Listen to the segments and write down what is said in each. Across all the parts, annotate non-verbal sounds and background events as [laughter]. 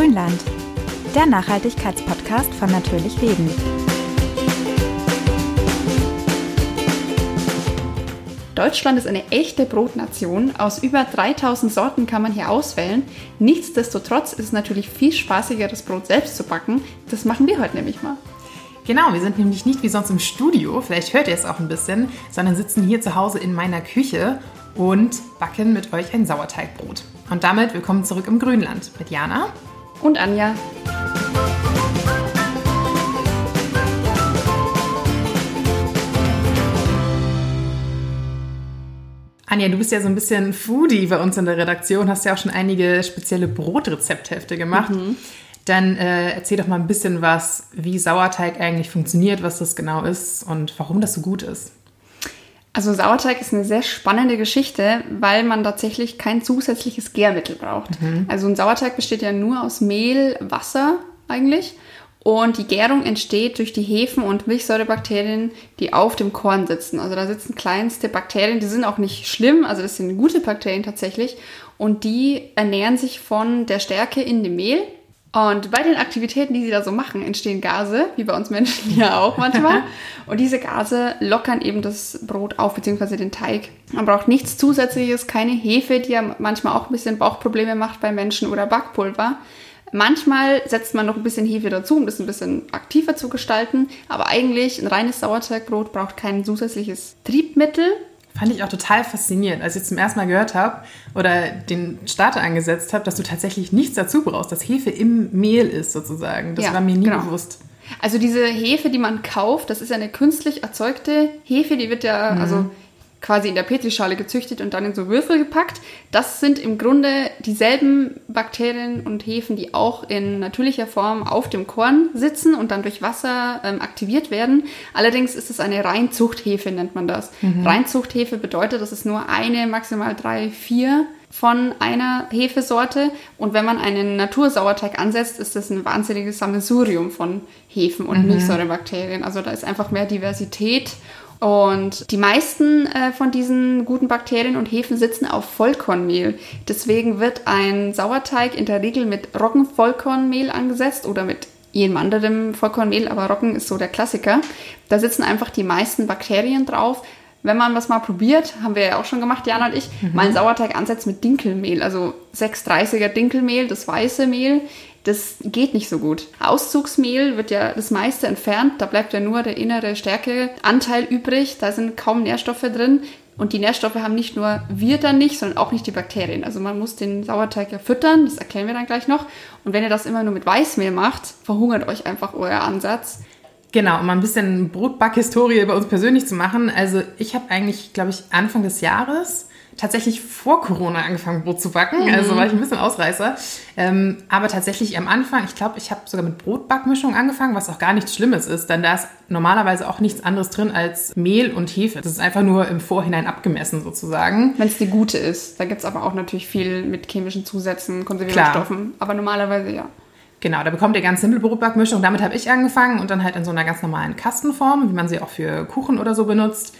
Grünland, der Nachhaltigkeitspodcast von Natürlich Leben. Deutschland ist eine echte Brotnation. Aus über 3000 Sorten kann man hier auswählen. Nichtsdestotrotz ist es natürlich viel spaßiger, das Brot selbst zu backen. Das machen wir heute nämlich mal. Genau, wir sind nämlich nicht wie sonst im Studio, vielleicht hört ihr es auch ein bisschen, sondern sitzen hier zu Hause in meiner Küche und backen mit euch ein Sauerteigbrot. Und damit willkommen zurück im Grünland mit Jana und Anja. Anja, du bist ja so ein bisschen Foodie bei uns in der Redaktion, hast ja auch schon einige spezielle Brotrezepthefte gemacht. Mhm. Dann äh, erzähl doch mal ein bisschen was, wie Sauerteig eigentlich funktioniert, was das genau ist und warum das so gut ist. Also Sauerteig ist eine sehr spannende Geschichte, weil man tatsächlich kein zusätzliches Gärmittel braucht. Mhm. Also ein Sauerteig besteht ja nur aus Mehl, Wasser eigentlich. Und die Gärung entsteht durch die Hefen- und Milchsäurebakterien, die auf dem Korn sitzen. Also da sitzen kleinste Bakterien, die sind auch nicht schlimm, also das sind gute Bakterien tatsächlich. Und die ernähren sich von der Stärke in dem Mehl und bei den Aktivitäten, die sie da so machen, entstehen Gase, wie bei uns Menschen [laughs] ja auch manchmal. [laughs] Und diese Gase lockern eben das Brot auf, beziehungsweise den Teig. Man braucht nichts Zusätzliches, keine Hefe, die ja manchmal auch ein bisschen Bauchprobleme macht bei Menschen oder Backpulver. Manchmal setzt man noch ein bisschen Hefe dazu, um das ein bisschen aktiver zu gestalten. Aber eigentlich ein reines Sauerteigbrot braucht kein zusätzliches Triebmittel. Fand ich auch total faszinierend, als ich zum ersten Mal gehört habe oder den Starter angesetzt habe, dass du tatsächlich nichts dazu brauchst, dass Hefe im Mehl ist sozusagen. Das ja, war mir nie genau. bewusst. Also diese Hefe, die man kauft, das ist eine künstlich erzeugte Hefe, die wird ja, mhm. also quasi in der Petrischale gezüchtet und dann in so Würfel gepackt. Das sind im Grunde dieselben Bakterien und Hefen, die auch in natürlicher Form auf dem Korn sitzen und dann durch Wasser ähm, aktiviert werden. Allerdings ist es eine Reinzuchthefe, nennt man das. Mhm. Reinzuchthefe bedeutet, dass es nur eine, maximal drei, vier von einer Hefesorte. Und wenn man einen Natursauerteig ansetzt, ist das ein wahnsinniges Sammelsurium von Hefen und mhm. Milchsäurebakterien. Also da ist einfach mehr Diversität und die meisten äh, von diesen guten Bakterien und Hefen sitzen auf Vollkornmehl. Deswegen wird ein Sauerteig in der Regel mit Roggenvollkornmehl angesetzt oder mit jedem anderen Vollkornmehl, aber Roggen ist so der Klassiker. Da sitzen einfach die meisten Bakterien drauf. Wenn man das mal probiert, haben wir ja auch schon gemacht, Jana und ich, mhm. mal einen Sauerteig ansetzt mit Dinkelmehl, also 630er Dinkelmehl, das weiße Mehl, das geht nicht so gut. Auszugsmehl wird ja das meiste entfernt, da bleibt ja nur der innere Stärkeanteil übrig, da sind kaum Nährstoffe drin. Und die Nährstoffe haben nicht nur wir dann nicht, sondern auch nicht die Bakterien. Also man muss den Sauerteig ja füttern, das erklären wir dann gleich noch. Und wenn ihr das immer nur mit Weißmehl macht, verhungert euch einfach euer Ansatz. Genau, um ein bisschen Brotbackhistorie bei uns persönlich zu machen. Also ich habe eigentlich, glaube ich, Anfang des Jahres tatsächlich vor Corona angefangen, Brot zu backen. Mhm. Also war ich ein bisschen Ausreißer. Ähm, aber tatsächlich am Anfang, ich glaube, ich habe sogar mit Brotbackmischung angefangen, was auch gar nichts Schlimmes ist, denn da ist normalerweise auch nichts anderes drin als Mehl und Hefe. Das ist einfach nur im Vorhinein abgemessen sozusagen. Wenn es die gute ist. Da gibt es aber auch natürlich viel mit chemischen Zusätzen, Konservierungsstoffen. Aber normalerweise ja. Genau, da bekommt ihr ganz simpel Brotbackmischung. Damit habe ich angefangen und dann halt in so einer ganz normalen Kastenform, wie man sie auch für Kuchen oder so benutzt.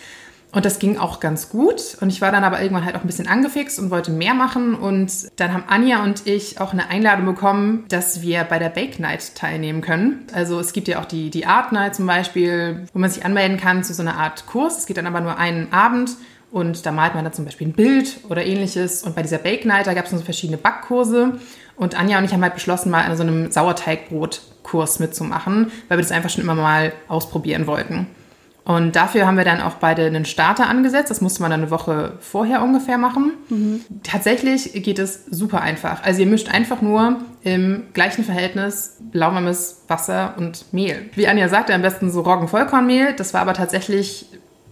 Und das ging auch ganz gut. Und ich war dann aber irgendwann halt auch ein bisschen angefixt und wollte mehr machen. Und dann haben Anja und ich auch eine Einladung bekommen, dass wir bei der Bake Night teilnehmen können. Also es gibt ja auch die, die Art Night zum Beispiel, wo man sich anmelden kann zu so einer Art Kurs. Es geht dann aber nur einen Abend. Und da malt man dann zum Beispiel ein Bild oder ähnliches. Und bei dieser Bake Night, da gab es so verschiedene Backkurse. Und Anja und ich haben halt beschlossen, mal an so einem Sauerteigbrotkurs mitzumachen, weil wir das einfach schon immer mal ausprobieren wollten. Und dafür haben wir dann auch beide einen Starter angesetzt. Das musste man dann eine Woche vorher ungefähr machen. Mhm. Tatsächlich geht es super einfach. Also ihr mischt einfach nur im gleichen Verhältnis lauwarmes Wasser und Mehl. Wie Anja sagte, am besten so Roggenvollkornmehl. Das war aber tatsächlich,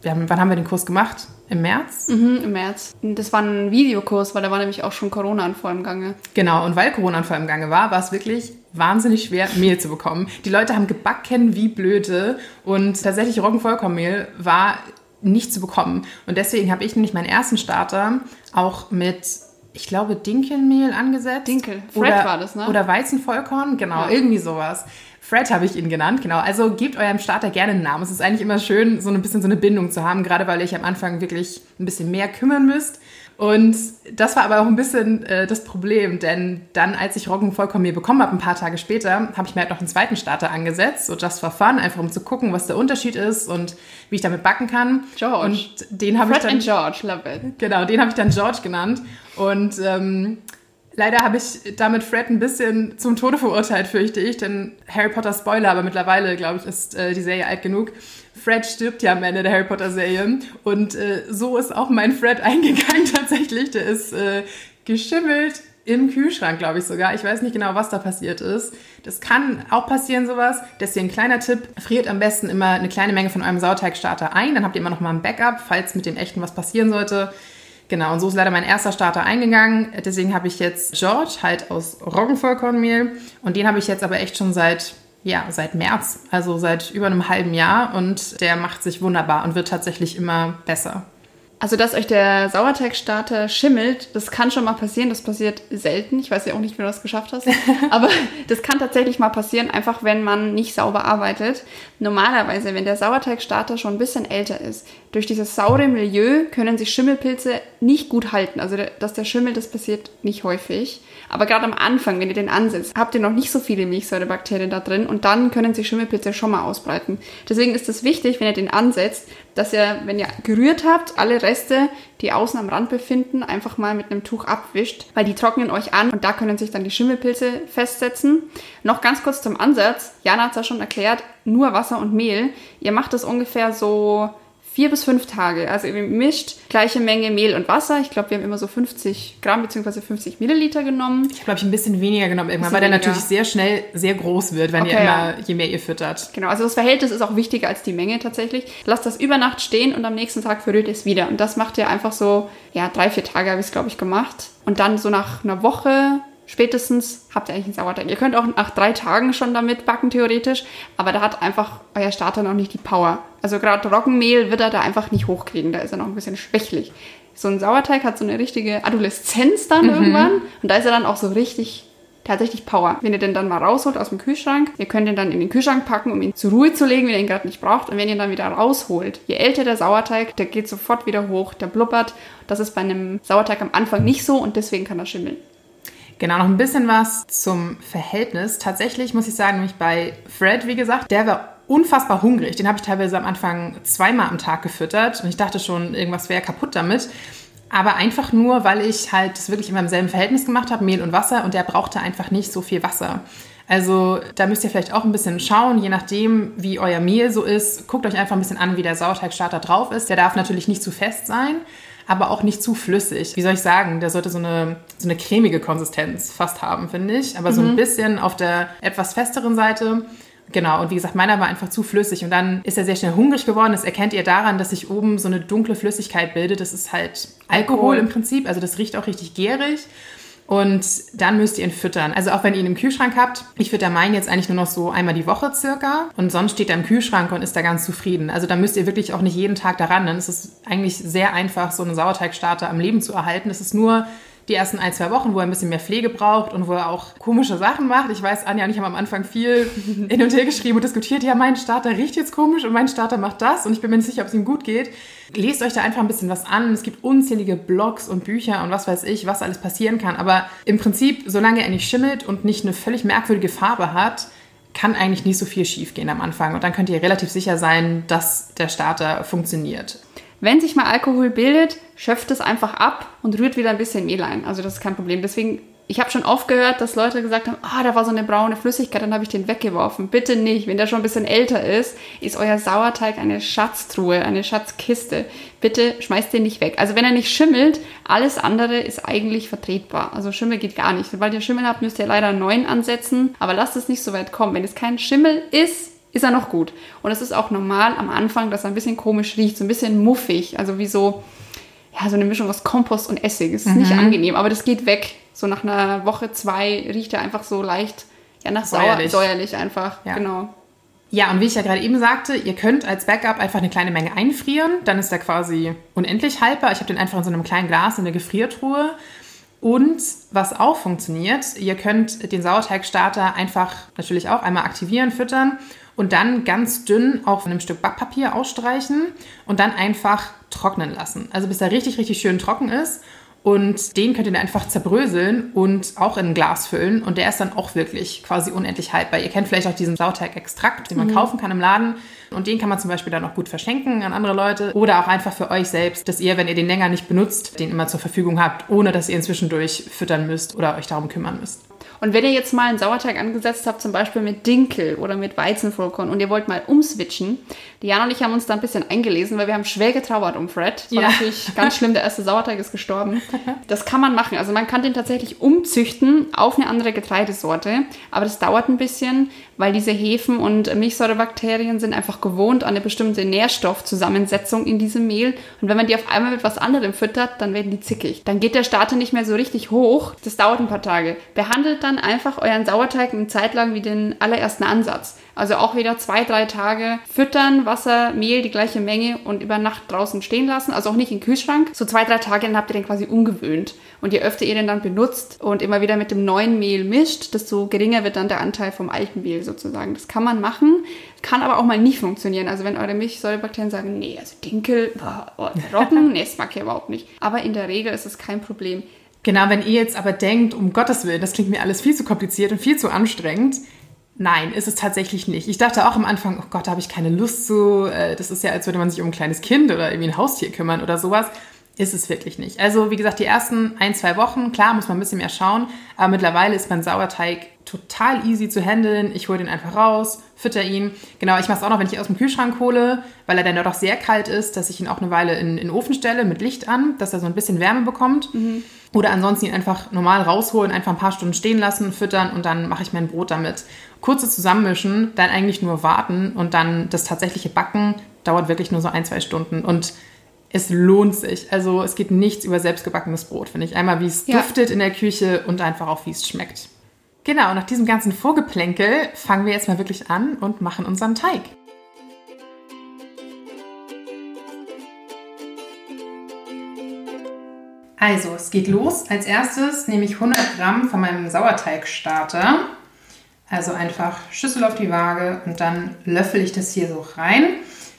haben, wann haben wir den Kurs gemacht? Im März? Mhm, im März. Das war ein Videokurs, weil da war nämlich auch schon Corona-Anfall im Gange. Genau, und weil Corona-Anfall im Gange war, war es wirklich wahnsinnig schwer, Mehl zu bekommen. Die Leute haben gebacken wie blöde und tatsächlich Roggenvollkornmehl war nicht zu bekommen. Und deswegen habe ich nämlich meinen ersten Starter auch mit ich glaube, Dinkelmehl angesetzt. Dinkel, Fred oder, war das, ne? Oder Weizenvollkorn, genau, ja. irgendwie sowas. Fred habe ich ihn genannt, genau. Also gebt eurem Starter gerne einen Namen. Es ist eigentlich immer schön, so ein bisschen so eine Bindung zu haben, gerade weil ihr euch am Anfang wirklich ein bisschen mehr kümmern müsst. Und das war aber auch ein bisschen äh, das Problem, denn dann, als ich Roggenvollkornmehl bekommen habe, ein paar Tage später, habe ich mir halt noch einen zweiten Starter angesetzt, so just for fun, einfach um zu gucken, was der Unterschied ist und wie ich damit backen kann. George. Und den habe ich dann George, love it. Genau, den habe ich dann George genannt. Und ähm, leider habe ich damit Fred ein bisschen zum Tode verurteilt, fürchte ich, denn Harry Potter Spoiler, aber mittlerweile, glaube ich, ist äh, die Serie alt genug. Fred stirbt ja am Ende der Harry Potter Serie und äh, so ist auch mein Fred [laughs] eingegangen tatsächlich. Der ist äh, geschimmelt im Kühlschrank, glaube ich sogar. Ich weiß nicht genau, was da passiert ist. Das kann auch passieren, sowas. Deswegen kleiner Tipp, friert am besten immer eine kleine Menge von eurem Sauerteigstarter ein. Dann habt ihr immer noch mal ein Backup, falls mit dem echten was passieren sollte. Genau, und so ist leider mein erster Starter eingegangen. Deswegen habe ich jetzt George halt aus Roggenvollkornmehl. Und den habe ich jetzt aber echt schon seit ja, seit März, also seit über einem halben Jahr und der macht sich wunderbar und wird tatsächlich immer besser. Also, dass euch der Sauerteigstarter schimmelt, das kann schon mal passieren. Das passiert selten. Ich weiß ja auch nicht, wie du das geschafft hast. [laughs] Aber das kann tatsächlich mal passieren, einfach wenn man nicht sauber arbeitet. Normalerweise, wenn der Sauerteigstarter schon ein bisschen älter ist, durch dieses saure Milieu können sich Schimmelpilze nicht gut halten. Also, dass der Schimmel, das passiert nicht häufig. Aber gerade am Anfang, wenn ihr den ansetzt, habt ihr noch nicht so viele Milchsäurebakterien da drin und dann können sich Schimmelpilze schon mal ausbreiten. Deswegen ist es wichtig, wenn ihr den ansetzt, dass ihr, wenn ihr gerührt habt, alle Reste, die außen am Rand befinden, einfach mal mit einem Tuch abwischt, weil die trocknen euch an und da können sich dann die Schimmelpilze festsetzen. Noch ganz kurz zum Ansatz. Jana hat es ja schon erklärt, nur Wasser und Mehl. Ihr macht das ungefähr so vier bis fünf Tage. Also ihr mischt gleiche Menge Mehl und Wasser. Ich glaube, wir haben immer so 50 Gramm bzw. 50 Milliliter genommen. Ich glaube, ich ein bisschen weniger genommen irgendwann, weil der natürlich sehr schnell sehr groß wird, wenn okay, ihr immer, ja. je mehr ihr füttert. Genau, also das Verhältnis ist auch wichtiger als die Menge tatsächlich. Lasst das über Nacht stehen und am nächsten Tag verrührt ihr es wieder. Und das macht ihr einfach so, ja, drei, vier Tage habe ich es, glaube ich, gemacht. Und dann so nach einer Woche spätestens habt ihr eigentlich einen Sauerteig. Ihr könnt auch nach drei Tagen schon damit backen, theoretisch, aber da hat einfach euer Starter noch nicht die Power. Also gerade Roggenmehl wird er da einfach nicht hochkriegen, da ist er noch ein bisschen schwächlich. So ein Sauerteig hat so eine richtige Adoleszenz dann mhm. irgendwann und da ist er dann auch so richtig tatsächlich Power. Wenn ihr den dann mal rausholt aus dem Kühlschrank, ihr könnt ihn dann in den Kühlschrank packen, um ihn zur Ruhe zu legen, wenn ihr ihn gerade nicht braucht. Und wenn ihr ihn dann wieder rausholt, je älter der Sauerteig, der geht sofort wieder hoch, der blubbert. Das ist bei einem Sauerteig am Anfang nicht so und deswegen kann er schimmeln. Genau, noch ein bisschen was zum Verhältnis. Tatsächlich muss ich sagen, nämlich bei Fred, wie gesagt, der war unfassbar hungrig. Den habe ich teilweise am Anfang zweimal am Tag gefüttert und ich dachte schon, irgendwas wäre kaputt damit. Aber einfach nur, weil ich halt das wirklich immer im selben Verhältnis gemacht habe, Mehl und Wasser, und der brauchte einfach nicht so viel Wasser. Also da müsst ihr vielleicht auch ein bisschen schauen, je nachdem, wie euer Mehl so ist. Guckt euch einfach ein bisschen an, wie der Sauerteigstarter drauf ist. Der darf natürlich nicht zu fest sein aber auch nicht zu flüssig. Wie soll ich sagen? Der sollte so eine, so eine cremige Konsistenz fast haben, finde ich. Aber so ein mhm. bisschen auf der etwas festeren Seite. Genau, und wie gesagt, meiner war einfach zu flüssig und dann ist er sehr schnell hungrig geworden. Das erkennt ihr daran, dass sich oben so eine dunkle Flüssigkeit bildet. Das ist halt Alkohol im Prinzip, also das riecht auch richtig gärig. Und dann müsst ihr ihn füttern. Also auch wenn ihr ihn im Kühlschrank habt. Ich fütter meinen jetzt eigentlich nur noch so einmal die Woche circa. Und sonst steht er im Kühlschrank und ist da ganz zufrieden. Also da müsst ihr wirklich auch nicht jeden Tag daran. Dann ist es eigentlich sehr einfach, so einen Sauerteigstarter am Leben zu erhalten. Es ist nur die ersten ein, zwei Wochen, wo er ein bisschen mehr Pflege braucht und wo er auch komische Sachen macht. Ich weiß, Anja und ich haben am Anfang viel [laughs] hin und her geschrieben und diskutiert, ja, mein Starter riecht jetzt komisch und mein Starter macht das und ich bin mir nicht sicher, ob es ihm gut geht. Lest euch da einfach ein bisschen was an. Es gibt unzählige Blogs und Bücher und was weiß ich, was alles passieren kann. Aber im Prinzip, solange er nicht schimmelt und nicht eine völlig merkwürdige Farbe hat, kann eigentlich nicht so viel schiefgehen am Anfang. Und dann könnt ihr relativ sicher sein, dass der Starter funktioniert. Wenn sich mal Alkohol bildet, schöpft es einfach ab und rührt wieder ein bisschen Mehl ein. Also das ist kein Problem. Deswegen, ich habe schon oft gehört, dass Leute gesagt haben, ah, da war so eine braune Flüssigkeit, dann habe ich den weggeworfen. Bitte nicht. Wenn der schon ein bisschen älter ist, ist euer Sauerteig eine Schatztruhe, eine Schatzkiste. Bitte schmeißt den nicht weg. Also wenn er nicht schimmelt, alles andere ist eigentlich vertretbar. Also Schimmel geht gar nicht. Sobald ihr Schimmel habt, müsst ihr leider einen neuen ansetzen. Aber lasst es nicht so weit kommen. Wenn es kein Schimmel ist, ist er noch gut. Und es ist auch normal am Anfang, dass er ein bisschen komisch riecht, so ein bisschen muffig, also wie so, ja, so eine Mischung aus Kompost und Essig. Es ist mhm. nicht angenehm, aber das geht weg. So nach einer Woche, zwei riecht er einfach so leicht, ja, nach säuerlich, sauer, säuerlich einfach, ja. genau. Ja, und wie ich ja gerade eben sagte, ihr könnt als Backup einfach eine kleine Menge einfrieren. Dann ist er quasi unendlich haltbar. Ich habe den einfach in so einem kleinen Glas in der Gefriertruhe. Und was auch funktioniert, ihr könnt den Sauerteigstarter einfach natürlich auch einmal aktivieren, füttern und dann ganz dünn auf einem Stück Backpapier ausstreichen und dann einfach trocknen lassen. Also bis er richtig, richtig schön trocken ist. Und den könnt ihr dann einfach zerbröseln und auch in ein Glas füllen. Und der ist dann auch wirklich quasi unendlich haltbar. Ihr kennt vielleicht auch diesen Sauerteig-Extrakt, den man mhm. kaufen kann im Laden. Und den kann man zum Beispiel dann auch gut verschenken an andere Leute. Oder auch einfach für euch selbst, dass ihr, wenn ihr den länger nicht benutzt, den immer zur Verfügung habt, ohne dass ihr ihn zwischendurch füttern müsst oder euch darum kümmern müsst. Und wenn ihr jetzt mal einen Sauerteig angesetzt habt, zum Beispiel mit Dinkel oder mit Weizenvollkorn und ihr wollt mal umswitchen, Diana und ich haben uns da ein bisschen eingelesen, weil wir haben schwer getrauert um Fred. Das war ja. natürlich ganz schlimm, der erste Sauerteig ist gestorben. [laughs] Das kann man machen. Also man kann den tatsächlich umzüchten auf eine andere Getreidesorte, aber das dauert ein bisschen, weil diese Hefen und Milchsäurebakterien sind einfach gewohnt an eine bestimmte Nährstoffzusammensetzung in diesem Mehl. Und wenn man die auf einmal mit was anderem füttert, dann werden die zickig. Dann geht der Starter nicht mehr so richtig hoch. Das dauert ein paar Tage. Behandelt dann einfach euren Sauerteig eine Zeit lang wie den allerersten Ansatz. Also auch wieder zwei, drei Tage füttern, Wasser, Mehl, die gleiche Menge und über Nacht draußen stehen lassen. Also auch nicht im Kühlschrank. So zwei, drei Tage, dann habt ihr den quasi umgewöhnt. Und je öfter ihr den dann benutzt und immer wieder mit dem neuen Mehl mischt, desto geringer wird dann der Anteil vom alten Mehl sozusagen. Das kann man machen, kann aber auch mal nicht funktionieren. Also wenn eure Milchsäurebakterien sagen, nee, also Dinkel, oh, Roggen, [laughs] nee, das mag ich überhaupt nicht. Aber in der Regel ist es kein Problem. Genau, wenn ihr jetzt aber denkt, um Gottes Willen, das klingt mir alles viel zu kompliziert und viel zu anstrengend, Nein, ist es tatsächlich nicht. Ich dachte auch am Anfang, oh Gott, da habe ich keine Lust zu. Äh, das ist ja, als würde man sich um ein kleines Kind oder irgendwie ein Haustier kümmern oder sowas. Ist es wirklich nicht. Also, wie gesagt, die ersten ein, zwei Wochen, klar, muss man ein bisschen mehr schauen. Aber mittlerweile ist mein Sauerteig total easy zu handeln. Ich hole den einfach raus, fütter ihn. Genau, ich mache es auch noch, wenn ich ihn aus dem Kühlschrank hole, weil er dann doch sehr kalt ist, dass ich ihn auch eine Weile in, in den Ofen stelle mit Licht an, dass er so ein bisschen Wärme bekommt. Mhm. Oder ansonsten ihn einfach normal rausholen, einfach ein paar Stunden stehen lassen, füttern und dann mache ich mein Brot damit. Kurze zusammenmischen, dann eigentlich nur warten und dann das tatsächliche Backen dauert wirklich nur so ein, zwei Stunden und es lohnt sich. Also es geht nichts über selbstgebackenes Brot, finde ich. Einmal, wie es ja. duftet in der Küche und einfach auch, wie es schmeckt. Genau, nach diesem ganzen Vorgeplänkel fangen wir jetzt mal wirklich an und machen unseren Teig. Also, es geht los. Als erstes nehme ich 100 Gramm von meinem Sauerteigstarter. Also einfach Schüssel auf die Waage und dann löffel ich das hier so rein.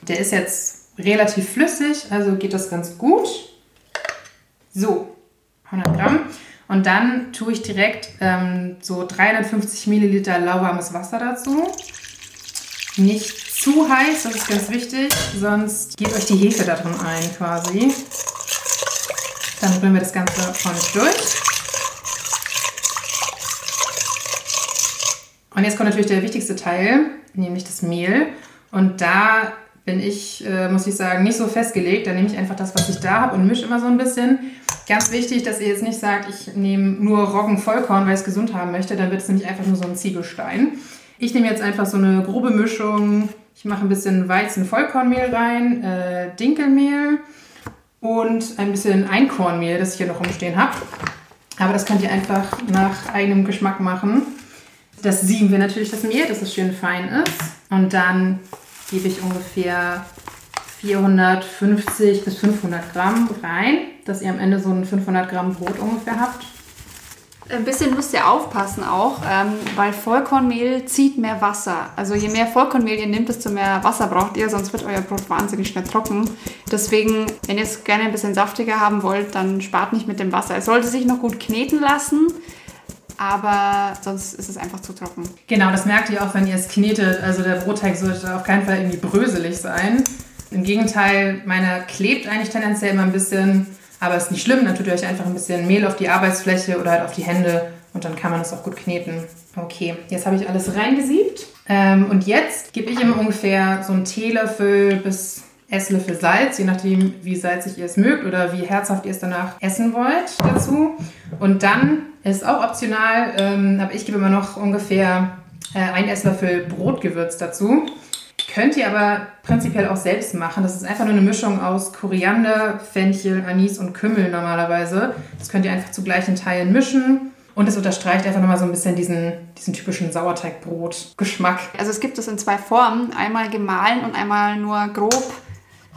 Der ist jetzt relativ flüssig, also geht das ganz gut. So, 100 Gramm. Und dann tue ich direkt ähm, so 350 Milliliter lauwarmes Wasser dazu. Nicht zu heiß, das ist ganz wichtig, sonst geht euch die Hefe da drin ein quasi. Dann rühren wir das Ganze ordentlich durch. Und jetzt kommt natürlich der wichtigste Teil, nämlich das Mehl. Und da bin ich, äh, muss ich sagen, nicht so festgelegt. Da nehme ich einfach das, was ich da habe und mische immer so ein bisschen. Ganz wichtig, dass ihr jetzt nicht sagt, ich nehme nur Roggen Vollkorn, weil ich es gesund haben möchte. Dann wird es nämlich einfach nur so ein Ziegelstein. Ich nehme jetzt einfach so eine grobe Mischung. Ich mache ein bisschen Weizen-Vollkornmehl rein, äh, Dinkelmehl, und ein bisschen Einkornmehl, das ich hier noch rumstehen habe. Aber das könnt ihr einfach nach eigenem Geschmack machen. Das sieben wir natürlich das Mehl, dass es schön fein ist. Und dann gebe ich ungefähr 450 bis 500 Gramm rein, dass ihr am Ende so ein 500 Gramm Brot ungefähr habt. Ein bisschen müsst ihr aufpassen auch, ähm, weil Vollkornmehl zieht mehr Wasser. Also je mehr Vollkornmehl ihr nehmt, desto mehr Wasser braucht ihr, sonst wird euer Brot wahnsinnig schnell trocken. Deswegen, wenn ihr es gerne ein bisschen saftiger haben wollt, dann spart nicht mit dem Wasser. Es sollte sich noch gut kneten lassen, aber sonst ist es einfach zu trocken. Genau, das merkt ihr auch, wenn ihr es knetet. Also der Brotteig sollte auf keinen Fall irgendwie bröselig sein. Im Gegenteil, meiner klebt eigentlich tendenziell immer ein bisschen aber ist nicht schlimm, dann tut ihr euch einfach ein bisschen Mehl auf die Arbeitsfläche oder halt auf die Hände und dann kann man das auch gut kneten. Okay, jetzt habe ich alles reingesiebt. Ähm, und jetzt gebe ich immer ungefähr so einen Teelöffel bis Esslöffel Salz, je nachdem, wie salzig ihr es mögt oder wie herzhaft ihr es danach essen wollt dazu. Und dann ist auch optional, ähm, aber ich gebe immer noch ungefähr äh, ein Esslöffel Brotgewürz dazu. Könnt ihr aber prinzipiell auch selbst machen. Das ist einfach nur eine Mischung aus Koriander, Fenchel, Anis und Kümmel normalerweise. Das könnt ihr einfach zu gleichen Teilen mischen. Und es unterstreicht einfach nochmal so ein bisschen diesen, diesen typischen Sauerteigbrot-Geschmack. Also es gibt es in zwei Formen. Einmal gemahlen und einmal nur grob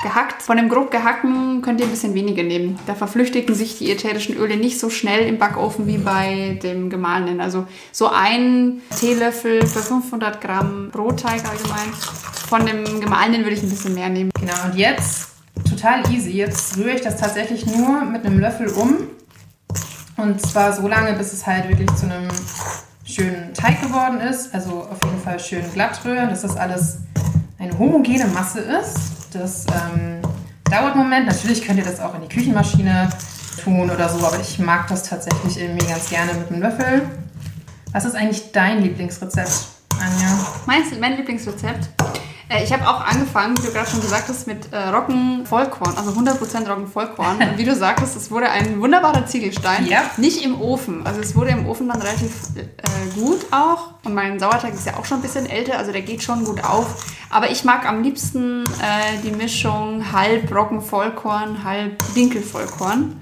gehackt. Von dem grob gehackten könnt ihr ein bisschen weniger nehmen. Da verflüchtigen sich die ätherischen Öle nicht so schnell im Backofen wie bei dem gemahlenen. Also so ein Teelöffel für 500 Gramm Brotteig allgemein. Von dem gemahlenen würde ich ein bisschen mehr nehmen. Genau, und jetzt total easy. Jetzt rühre ich das tatsächlich nur mit einem Löffel um. Und zwar so lange, bis es halt wirklich zu einem schönen Teig geworden ist. Also auf jeden Fall schön glatt rühren, dass das alles eine homogene Masse ist. Das ähm, dauert einen Moment. Natürlich könnt ihr das auch in die Küchenmaschine tun oder so, aber ich mag das tatsächlich irgendwie ganz gerne mit einem Löffel. Was ist eigentlich dein Lieblingsrezept, Anja? Mein, mein Lieblingsrezept? Äh, ich habe auch angefangen, wie du gerade schon gesagt hast, mit äh, Roggen-Vollkorn, also 100% Roggen-Vollkorn. Und wie du sagtest, es wurde ein wunderbarer Ziegelstein. Ja. Nicht im Ofen. Also es wurde im Ofen dann relativ äh, gut auch. Und mein Sauerteig ist ja auch schon ein bisschen älter, also der geht schon gut auf. Aber ich mag am liebsten äh, die Mischung halb Roggen-Vollkorn, halb Dinkel-Vollkorn.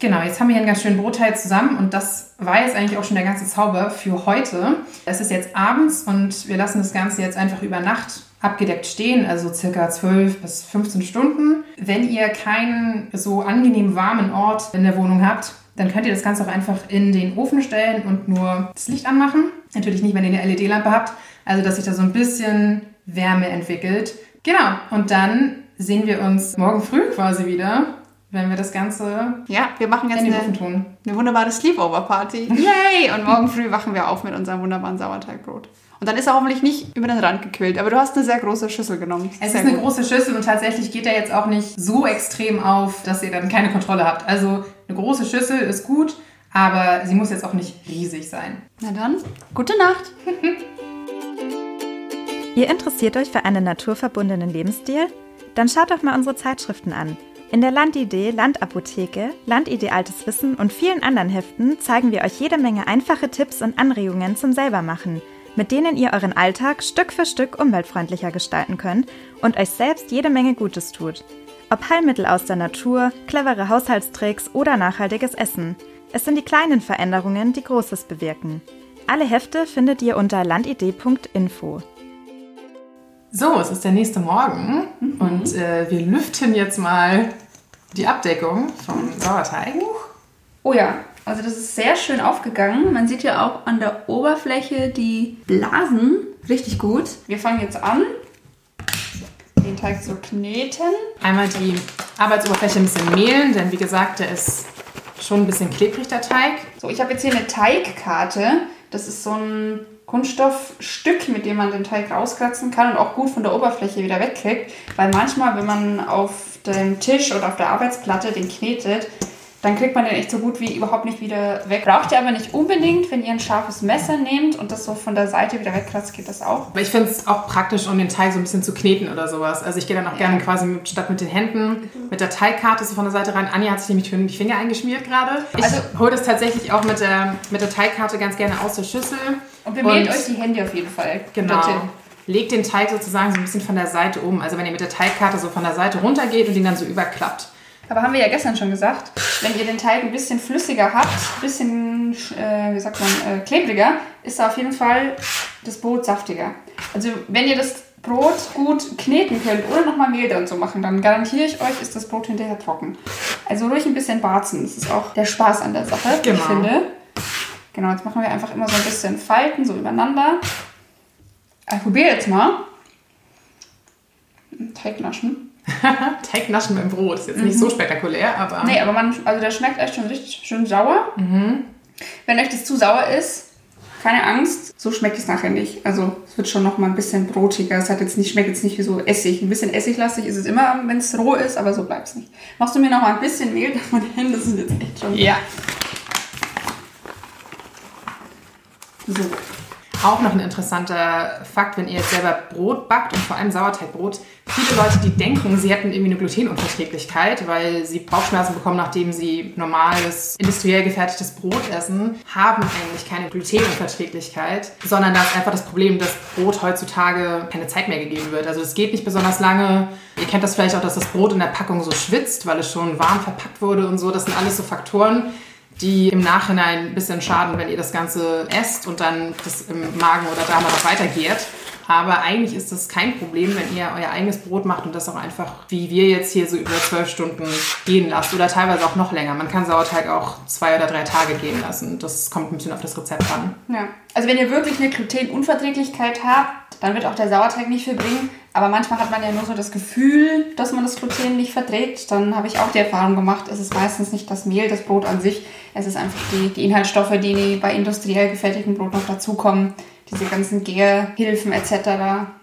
Genau, jetzt haben wir hier einen ganz schönen Brotteil zusammen und das war jetzt eigentlich auch schon der ganze Zauber für heute. Es ist jetzt abends und wir lassen das Ganze jetzt einfach über Nacht abgedeckt stehen, also circa 12 bis 15 Stunden. Wenn ihr keinen so angenehm warmen Ort in der Wohnung habt, dann könnt ihr das Ganze auch einfach in den Ofen stellen und nur das Licht anmachen. Natürlich nicht, wenn ihr eine LED-Lampe habt, also dass sich da so ein bisschen Wärme entwickelt. Genau, und dann sehen wir uns morgen früh quasi wieder wenn wir das Ganze ja, wir machen jetzt eine, eine, wunderbare Sleepover-Party. Yay! Und morgen früh wachen wir auf mit unserem wunderbaren Sauerteigbrot. Und dann ist er hoffentlich nicht über den Rand gequillt. Aber du hast eine sehr große Schüssel genommen. Es sehr ist eine gut. große Schüssel und tatsächlich geht er jetzt auch nicht so extrem auf, dass ihr dann keine Kontrolle habt. Also eine große Schüssel ist gut, aber sie muss jetzt auch nicht riesig sein. Na dann, gute Nacht. [laughs] ihr interessiert euch für einen naturverbundenen Lebensstil? Dann schaut doch mal unsere Zeitschriften an. In der Landidee, Landapotheke, Landidee Altes Wissen und vielen anderen Heften zeigen wir euch jede Menge einfache Tipps und Anregungen zum Selbermachen, mit denen ihr euren Alltag Stück für Stück umweltfreundlicher gestalten könnt und euch selbst jede Menge Gutes tut. Ob Heilmittel aus der Natur, clevere Haushaltstricks oder nachhaltiges Essen. Es sind die kleinen Veränderungen, die Großes bewirken. Alle Hefte findet ihr unter landidee.info. So, es ist der nächste Morgen mhm. und äh, wir lüften jetzt mal die Abdeckung vom Sauerteig. Oh ja, also das ist sehr schön aufgegangen. Man sieht ja auch an der Oberfläche die Blasen richtig gut. Wir fangen jetzt an, den Teig zu kneten. Einmal die Arbeitsoberfläche ein bisschen mehlen, denn wie gesagt, der ist schon ein bisschen klebrig, der Teig. So, ich habe jetzt hier eine Teigkarte. Das ist so ein Kunststoffstück, mit dem man den Teig rauskratzen kann und auch gut von der Oberfläche wieder wegkriegt. Weil manchmal, wenn man auf dem Tisch oder auf der Arbeitsplatte den knetet, dann kriegt man den echt so gut wie überhaupt nicht wieder weg. Braucht ihr aber nicht unbedingt, wenn ihr ein scharfes Messer nehmt und das so von der Seite wieder wegkratzt, geht das auch. Aber ich finde es auch praktisch, um den Teig so ein bisschen zu kneten oder sowas. Also ich gehe dann auch ja. gerne quasi mit, statt mit den Händen mit der Teigkarte so von der Seite rein. Anja hat sich nämlich für die Finger eingeschmiert gerade. Ich also, hole das tatsächlich auch mit der, mit der Teigkarte ganz gerne aus der Schüssel. Und bemehlt euch die Hände auf jeden Fall. Genau. Dorthin legt den Teig sozusagen so ein bisschen von der Seite um. Also wenn ihr mit der Teigkarte so von der Seite runtergeht und ihn dann so überklappt. Aber haben wir ja gestern schon gesagt, wenn ihr den Teig ein bisschen flüssiger habt, ein bisschen, äh, wie sagt man, äh, klebriger, ist auf jeden Fall das Brot saftiger. Also wenn ihr das Brot gut kneten könnt oder nochmal Mehl drin zu machen, dann garantiere ich euch, ist das Brot hinterher trocken. Also ruhig ein bisschen barzen, das ist auch der Spaß an der Sache, genau. ich finde. Genau, jetzt machen wir einfach immer so ein bisschen Falten, so übereinander. Ich probiere jetzt mal. Teig naschen. [laughs] Teignaschen beim Brot. Ist jetzt mhm. nicht so spektakulär, aber. Nee, aber man, also der schmeckt echt schon richtig schön sauer. Mhm. Wenn euch das zu sauer ist, keine Angst, so schmeckt es nachher nicht. Also es wird schon noch mal ein bisschen brotiger. Es hat jetzt nicht, schmeckt jetzt nicht wie so Essig. Ein bisschen essiglastig ist es immer, wenn es roh ist, aber so bleibt es nicht. Machst du mir noch mal ein bisschen Mehl? Meine Hände sind jetzt echt schon. Ja. So. Auch noch ein interessanter Fakt, wenn ihr jetzt selber Brot backt und vor allem Sauerteigbrot. Viele Leute, die denken, sie hätten irgendwie eine Glutenunverträglichkeit, weil sie Bauchschmerzen bekommen, nachdem sie normales, industriell gefertigtes Brot essen, haben eigentlich keine Glutenunverträglichkeit, sondern da ist einfach das Problem, dass Brot heutzutage keine Zeit mehr gegeben wird. Also es geht nicht besonders lange. Ihr kennt das vielleicht auch, dass das Brot in der Packung so schwitzt, weil es schon warm verpackt wurde und so. Das sind alles so Faktoren, die im Nachhinein ein bisschen schaden, wenn ihr das Ganze esst und dann das im Magen oder Darm noch weitergeht. Aber eigentlich ist das kein Problem, wenn ihr euer eigenes Brot macht und das auch einfach, wie wir jetzt hier so über zwölf Stunden gehen lasst oder teilweise auch noch länger. Man kann Sauerteig auch zwei oder drei Tage gehen lassen. Das kommt ein bisschen auf das Rezept an. Ja. Also wenn ihr wirklich eine Glutenunverträglichkeit habt, dann wird auch der Sauerteig nicht viel bringen. Aber manchmal hat man ja nur so das Gefühl, dass man das Gluten nicht verträgt. Dann habe ich auch die Erfahrung gemacht, es ist meistens nicht das Mehl, das Brot an sich. Es ist einfach die, die Inhaltsstoffe, die bei industriell gefertigtem Brot noch dazukommen. Diese ganzen Gärhilfen etc.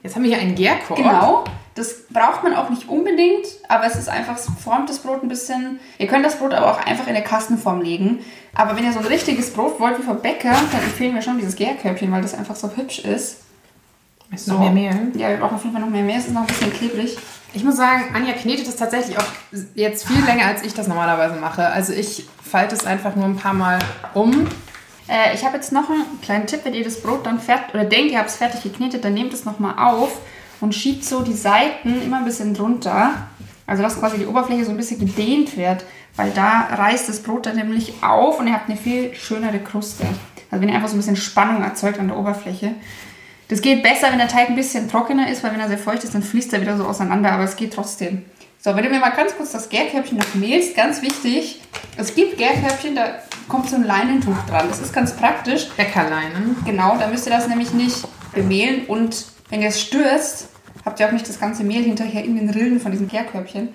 Jetzt haben wir hier einen Gärkorb. Genau. Das braucht man auch nicht unbedingt, aber es ist einfach, es formt das Brot ein bisschen. Ihr könnt das Brot aber auch einfach in eine Kastenform legen. Aber wenn ihr so ein richtiges Brot wollt wie vom Bäcker, dann empfehlen wir schon dieses Gärkörbchen, weil das einfach so hübsch ist. Ist noch mehr Mehl? Ja, wir brauchen auf jeden Fall noch mehr Mehl. Es ist noch ein bisschen klebrig. Ich muss sagen, Anja knetet es tatsächlich auch jetzt viel länger, als ich das normalerweise mache. Also ich falte es einfach nur ein paar Mal um. Äh, ich habe jetzt noch einen kleinen Tipp, wenn ihr das Brot dann fertig, oder denkt, ihr habt es fertig geknetet, dann nehmt es nochmal auf und schiebt so die Seiten immer ein bisschen drunter. Also dass quasi die Oberfläche so ein bisschen gedehnt wird, weil da reißt das Brot dann nämlich auf und ihr habt eine viel schönere Kruste. Also wenn ihr einfach so ein bisschen Spannung erzeugt an der Oberfläche. Das geht besser, wenn der Teig ein bisschen trockener ist, weil wenn er sehr feucht ist, dann fließt er wieder so auseinander, aber es geht trotzdem. So, wenn du mir mal ganz kurz das Gärkörbchen noch mehlst, ganz wichtig, es gibt Gärkörbchen, da kommt so ein Leinentuch dran. Das ist ganz praktisch. Bäckerleinen. Genau, da müsst ihr das nämlich nicht bemehlen und wenn ihr es stürzt, habt ihr auch nicht das ganze Mehl hinterher in den Rillen von diesem Gärkörbchen.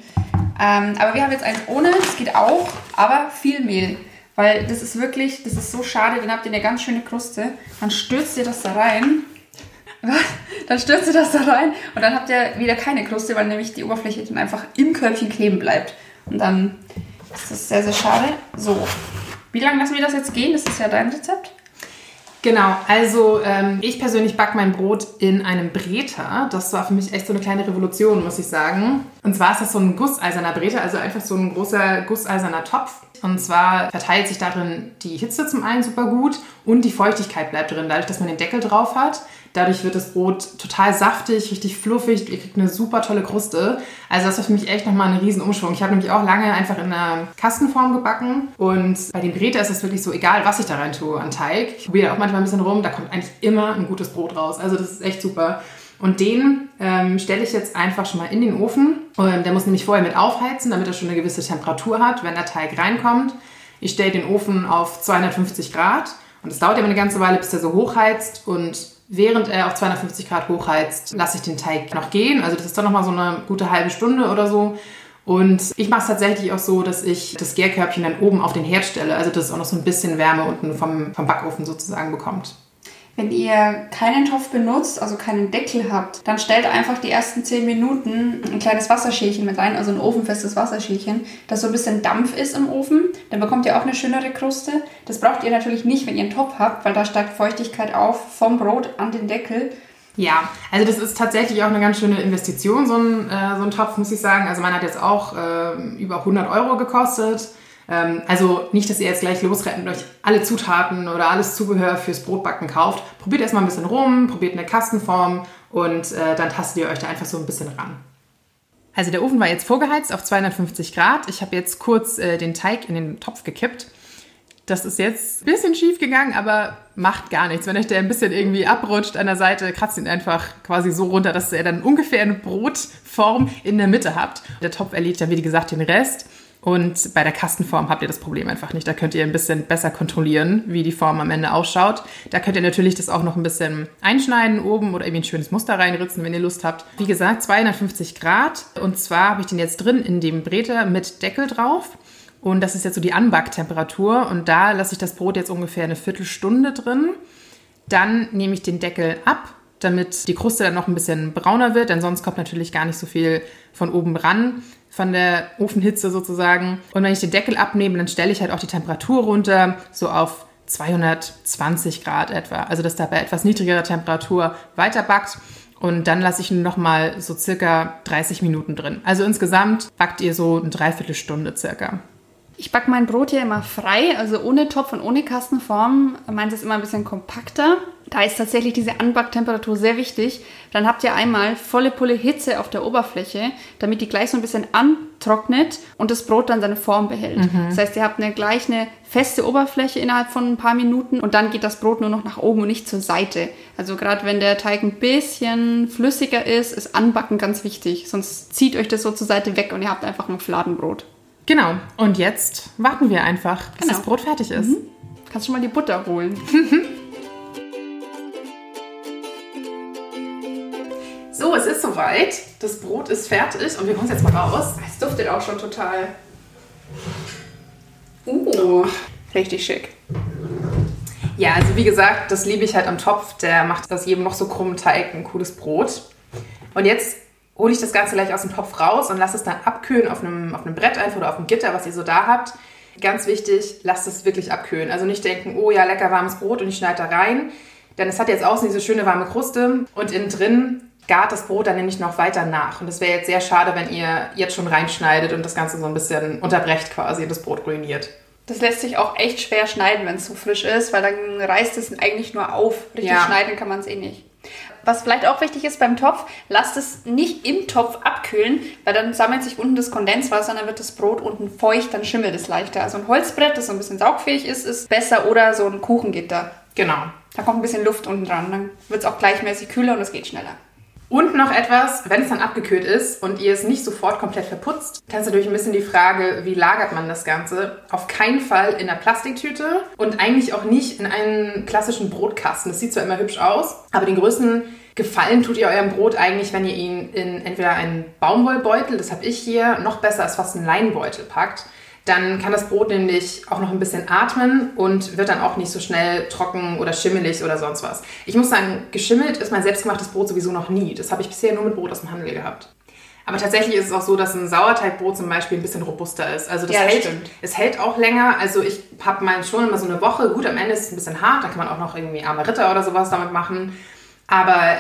Ähm, aber wir haben jetzt eins ohne, das geht auch, aber viel Mehl. Weil das ist wirklich, das ist so schade, dann habt ihr eine ganz schöne Kruste. Dann stürzt ihr das da rein [laughs] dann stürzt ihr das da rein und dann habt ihr wieder keine Kruste, weil nämlich die Oberfläche dann einfach im Körbchen kleben bleibt. Und dann ist das sehr, sehr schade. So, wie lange lassen wir das jetzt gehen? Das ist ja dein Rezept. Genau, also ähm, ich persönlich backe mein Brot in einem Breter. Das war für mich echt so eine kleine Revolution, muss ich sagen. Und zwar ist das so ein gusseiserner Breter, also einfach so ein großer gusseiserner Topf. Und zwar verteilt sich darin die Hitze zum einen super gut und die Feuchtigkeit bleibt drin, dadurch, dass man den Deckel drauf hat. Dadurch wird das Brot total saftig, richtig fluffig. Ihr kriegt eine super tolle Kruste. Also das war für mich echt nochmal ein Riesenumschwung. Ich habe nämlich auch lange einfach in einer Kastenform gebacken. Und bei dem Breter ist es wirklich so, egal was ich da rein tue an Teig. Ich probiere auch manchmal ein bisschen rum. Da kommt eigentlich immer ein gutes Brot raus. Also das ist echt super. Und den ähm, stelle ich jetzt einfach schon mal in den Ofen. Und der muss nämlich vorher mit aufheizen, damit er schon eine gewisse Temperatur hat, wenn der Teig reinkommt. Ich stelle den Ofen auf 250 Grad. Und es dauert immer eine ganze Weile, bis der so hochheizt. Und Während er auf 250 Grad hochheizt, lasse ich den Teig noch gehen. Also das ist dann nochmal so eine gute halbe Stunde oder so. Und ich mache es tatsächlich auch so, dass ich das Gärkörbchen dann oben auf den Herd stelle, also dass es auch noch so ein bisschen Wärme unten vom, vom Backofen sozusagen bekommt. Wenn ihr keinen Topf benutzt, also keinen Deckel habt, dann stellt einfach die ersten 10 Minuten ein kleines Wasserschälchen mit rein, also ein ofenfestes Wasserschälchen, das so ein bisschen Dampf ist im Ofen. Dann bekommt ihr auch eine schönere Kruste. Das braucht ihr natürlich nicht, wenn ihr einen Topf habt, weil da steigt Feuchtigkeit auf vom Brot an den Deckel. Ja, also das ist tatsächlich auch eine ganz schöne Investition, so ein, äh, so ein Topf, muss ich sagen. Also man hat jetzt auch äh, über 100 Euro gekostet. Ähm, also nicht, dass ihr jetzt gleich losrennt und euch alle Zutaten oder alles Zubehör fürs Brotbacken kauft. Probiert erstmal ein bisschen rum, probiert eine Kastenform und äh, dann tastet ihr euch da einfach so ein bisschen ran. Also der Ofen war jetzt vorgeheizt auf 250 Grad. Ich habe jetzt kurz äh, den Teig in den Topf gekippt. Das ist jetzt ein bisschen schief gegangen, aber macht gar nichts. Wenn euch der ein bisschen irgendwie abrutscht an der Seite, kratzt ihn einfach quasi so runter, dass ihr dann ungefähr eine Brotform in der Mitte habt. Der Topf erledigt dann, wie gesagt, den Rest. Und bei der Kastenform habt ihr das Problem einfach nicht. Da könnt ihr ein bisschen besser kontrollieren, wie die Form am Ende ausschaut. Da könnt ihr natürlich das auch noch ein bisschen einschneiden oben oder irgendwie ein schönes Muster reinritzen, wenn ihr Lust habt. Wie gesagt, 250 Grad. Und zwar habe ich den jetzt drin in dem Breter mit Deckel drauf. Und das ist jetzt so die Anbacktemperatur. Und da lasse ich das Brot jetzt ungefähr eine Viertelstunde drin. Dann nehme ich den Deckel ab, damit die Kruste dann noch ein bisschen brauner wird, denn sonst kommt natürlich gar nicht so viel von oben ran von der Ofenhitze sozusagen. Und wenn ich den Deckel abnehme, dann stelle ich halt auch die Temperatur runter, so auf 220 Grad etwa. Also dass da bei etwas niedrigerer Temperatur weiter backt. Und dann lasse ich ihn nochmal so circa 30 Minuten drin. Also insgesamt backt ihr so eine Dreiviertelstunde circa. Ich backe mein Brot hier immer frei, also ohne Topf und ohne Kastenform. Meins ist immer ein bisschen kompakter. Da ist tatsächlich diese Anbacktemperatur sehr wichtig. Dann habt ihr einmal volle Pulle Hitze auf der Oberfläche, damit die gleich so ein bisschen antrocknet und das Brot dann seine Form behält. Mhm. Das heißt, ihr habt eine, gleich eine feste Oberfläche innerhalb von ein paar Minuten und dann geht das Brot nur noch nach oben und nicht zur Seite. Also gerade wenn der Teig ein bisschen flüssiger ist, ist Anbacken ganz wichtig. Sonst zieht euch das so zur Seite weg und ihr habt einfach ein Fladenbrot. Genau. Und jetzt warten wir einfach, bis genau. das Brot fertig ist. Mhm. Kannst du mal die Butter holen. [laughs] soweit. Das Brot ist fertig und wir holen es jetzt mal raus. Es duftet auch schon total. Uh, richtig schick. Ja, also wie gesagt, das liebe ich halt am Topf. Der macht aus jedem noch so krummen Teig ein cooles Brot. Und jetzt hole ich das Ganze gleich aus dem Topf raus und lasse es dann abkühlen auf einem, auf einem Brett einfach oder auf einem Gitter, was ihr so da habt. Ganz wichtig, lasst es wirklich abkühlen. Also nicht denken, oh ja, lecker warmes Brot und ich schneide da rein. Denn es hat jetzt außen diese schöne warme Kruste und innen drin gart das Brot dann nämlich noch weiter nach. Und es wäre jetzt sehr schade, wenn ihr jetzt schon reinschneidet und das Ganze so ein bisschen unterbrecht quasi und das Brot ruiniert. Das lässt sich auch echt schwer schneiden, wenn es zu frisch ist, weil dann reißt es eigentlich nur auf. Richtig ja. schneiden kann man es eh nicht. Was vielleicht auch wichtig ist beim Topf, lasst es nicht im Topf abkühlen, weil dann sammelt sich unten das Kondenswasser und dann wird das Brot unten feucht, dann schimmelt es leichter. Also ein Holzbrett, das so ein bisschen saugfähig ist, ist besser oder so ein Kuchengitter. Genau. Da kommt ein bisschen Luft unten dran, dann wird es auch gleichmäßig kühler und es geht schneller. Und noch etwas, wenn es dann abgekühlt ist und ihr es nicht sofort komplett verputzt, dann ist natürlich ein bisschen die Frage, wie lagert man das Ganze? Auf keinen Fall in einer Plastiktüte und eigentlich auch nicht in einen klassischen Brotkasten. Das sieht zwar immer hübsch aus, aber den größten Gefallen tut ihr eurem Brot eigentlich, wenn ihr ihn in entweder einen Baumwollbeutel, das habe ich hier, noch besser als fast einen Leinbeutel packt dann kann das Brot nämlich auch noch ein bisschen atmen und wird dann auch nicht so schnell trocken oder schimmelig oder sonst was. Ich muss sagen, geschimmelt ist mein selbstgemachtes Brot sowieso noch nie. Das habe ich bisher nur mit Brot aus dem Handel gehabt. Aber tatsächlich ist es auch so, dass ein Sauerteigbrot zum Beispiel ein bisschen robuster ist. Also das ja, hält, stimmt. es hält auch länger. Also ich habe meinen schon immer so eine Woche. Gut, am Ende ist es ein bisschen hart. Da kann man auch noch irgendwie arme Ritter oder sowas damit machen. Aber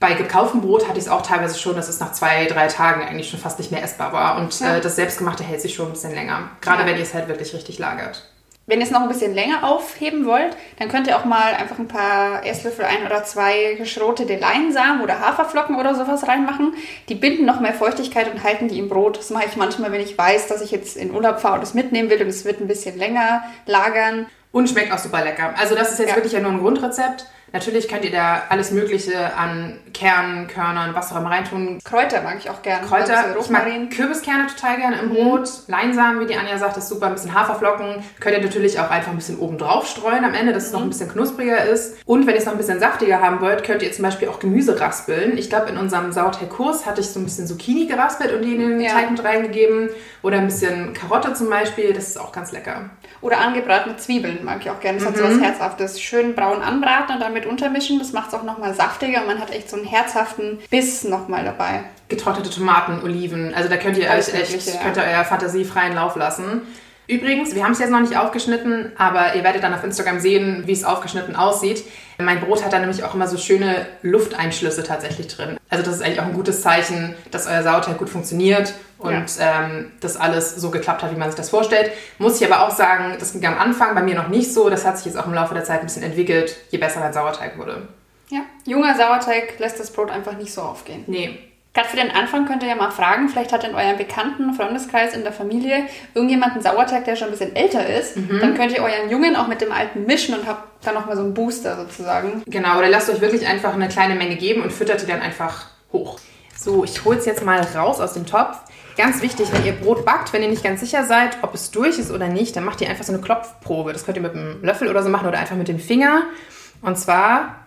bei gekauftem Brot hatte ich es auch teilweise schon, dass es nach zwei, drei Tagen eigentlich schon fast nicht mehr essbar war. Und ja. äh, das Selbstgemachte hält sich schon ein bisschen länger. Gerade ja. wenn ihr es halt wirklich richtig lagert. Wenn ihr es noch ein bisschen länger aufheben wollt, dann könnt ihr auch mal einfach ein paar Esslöffel, ein oder zwei geschrotete Leinsamen oder Haferflocken oder sowas reinmachen. Die binden noch mehr Feuchtigkeit und halten die im Brot. Das mache ich manchmal, wenn ich weiß, dass ich jetzt in Urlaub fahre und es mitnehmen will und es wird ein bisschen länger lagern. Und schmeckt auch super lecker. Also das ist jetzt ja. wirklich ja nur ein Grundrezept. Natürlich könnt ihr da alles Mögliche an Kernen, Körnern, was auch immer reintun. Kräuter mag ich auch gerne. Kräuter, ich mag Kürbiskerne total gerne im. Brot. Mhm. Leinsamen, wie die Anja sagt, ist super. Ein bisschen Haferflocken. Könnt ihr natürlich auch einfach ein bisschen oben drauf streuen am Ende, dass es noch ein mhm. bisschen knuspriger ist. Und wenn ihr es noch ein bisschen saftiger haben wollt, könnt ihr zum Beispiel auch Gemüse raspeln. Ich glaube, in unserem Sauerteigkurs hatte ich so ein bisschen Zucchini geraspelt und die in den ja. Teig mit reingegeben. Oder ein bisschen Karotte zum Beispiel. Das ist auch ganz lecker. Oder angebratene Zwiebeln mag ich auch gerne. Das mhm. hat so was mhm. Herzhaftes. Schön braun anbraten und dann mit untermischen. Das macht es auch nochmal saftiger und man hat echt so einen herzhaften Biss nochmal dabei. Getrocknete Tomaten, Oliven. Also da könnt ihr euch echt, ja. könnt ihr euer Fantasie freien Lauf lassen. Übrigens, wir haben es jetzt noch nicht aufgeschnitten, aber ihr werdet dann auf Instagram sehen, wie es aufgeschnitten aussieht. Mein Brot hat da nämlich auch immer so schöne Lufteinschlüsse tatsächlich drin. Also das ist eigentlich auch ein gutes Zeichen, dass euer Sauerteig gut funktioniert und ja. ähm, das alles so geklappt hat, wie man sich das vorstellt. Muss ich aber auch sagen, das ging am Anfang bei mir noch nicht so. Das hat sich jetzt auch im Laufe der Zeit ein bisschen entwickelt, je besser mein Sauerteig wurde. Ja, junger Sauerteig lässt das Brot einfach nicht so aufgehen. Nee, Gerade für den Anfang könnt ihr ja mal fragen, vielleicht hat in eurem bekannten Freundeskreis in der Familie irgendjemand einen Sauerteig, der schon ein bisschen älter ist. Mhm. Dann könnt ihr euren Jungen auch mit dem alten mischen und habt dann nochmal so einen Booster sozusagen. Genau, oder lasst euch wirklich einfach eine kleine Menge geben und füttert die dann einfach hoch. So, ich hole es jetzt mal raus aus dem Topf. Ganz wichtig, wenn ihr Brot backt, wenn ihr nicht ganz sicher seid, ob es durch ist oder nicht, dann macht ihr einfach so eine Klopfprobe. Das könnt ihr mit einem Löffel oder so machen oder einfach mit dem Finger. Und zwar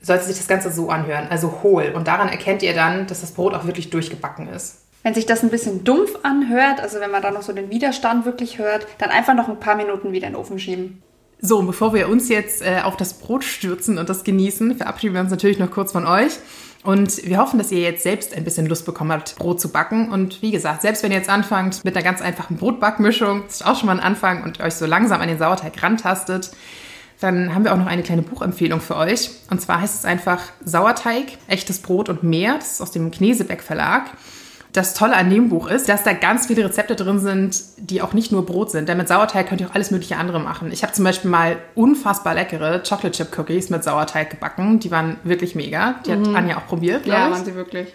sollte sich das Ganze so anhören, also hohl. Und daran erkennt ihr dann, dass das Brot auch wirklich durchgebacken ist. Wenn sich das ein bisschen dumpf anhört, also wenn man da noch so den Widerstand wirklich hört, dann einfach noch ein paar Minuten wieder in den Ofen schieben. So, und bevor wir uns jetzt äh, auf das Brot stürzen und das genießen, verabschieden wir uns natürlich noch kurz von euch. Und wir hoffen, dass ihr jetzt selbst ein bisschen Lust bekommen habt, Brot zu backen. Und wie gesagt, selbst wenn ihr jetzt anfangt mit einer ganz einfachen Brotbackmischung, das ist auch schon mal ein Anfang und euch so langsam an den Sauerteig rantastet, dann haben wir auch noch eine kleine Buchempfehlung für euch. Und zwar heißt es einfach Sauerteig, echtes Brot und mehr. Das ist aus dem Knesebeck Verlag. Das Tolle an dem Buch ist, dass da ganz viele Rezepte drin sind, die auch nicht nur Brot sind. Denn mit Sauerteig könnt ihr auch alles mögliche andere machen. Ich habe zum Beispiel mal unfassbar leckere Chocolate Chip Cookies mit Sauerteig gebacken. Die waren wirklich mega. Die hat Anja auch probiert, Ja, glaube waren ich. sie wirklich.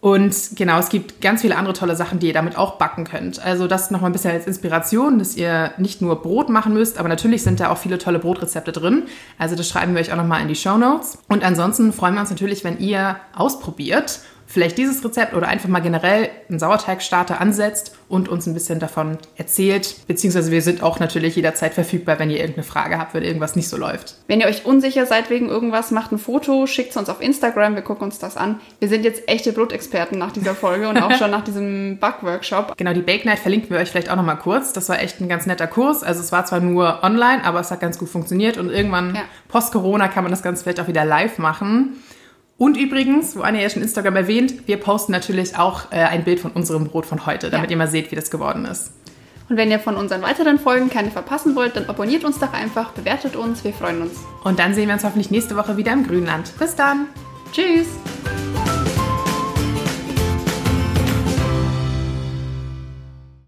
Und genau, es gibt ganz viele andere tolle Sachen, die ihr damit auch backen könnt. Also das nochmal ein bisschen als Inspiration, dass ihr nicht nur Brot machen müsst, aber natürlich sind da auch viele tolle Brotrezepte drin. Also das schreiben wir euch auch nochmal in die Show Notes. Und ansonsten freuen wir uns natürlich, wenn ihr ausprobiert, vielleicht dieses Rezept oder einfach mal generell einen Sauerteigstarter ansetzt und uns ein bisschen davon erzählt. Beziehungsweise wir sind auch natürlich jederzeit verfügbar, wenn ihr irgendeine Frage habt, wenn irgendwas nicht so läuft. Wenn ihr euch unsicher seid wegen irgendwas, macht ein Foto, schickt es uns auf Instagram, wir gucken uns das an. Wir sind jetzt echte Brotexperten nach dieser Folge und auch [laughs] schon nach diesem Backworkshop. Genau, die Bake Night verlinken wir euch vielleicht auch nochmal kurz. Das war echt ein ganz netter Kurs. Also es war zwar nur online, aber es hat ganz gut funktioniert und irgendwann Ja. post-Corona kann man das Ganze vielleicht auch wieder live machen. Und übrigens, wo Anja ja schon Instagram erwähnt, wir posten natürlich auch äh, ein Bild von unserem Brot von heute, damit Ja. ihr mal seht, wie das geworden ist. Und wenn ihr von unseren weiteren Folgen keine verpassen wollt, dann abonniert uns doch einfach, bewertet uns, wir freuen uns. Und dann sehen wir uns hoffentlich nächste Woche wieder im Grünland. Bis dann! Tschüss!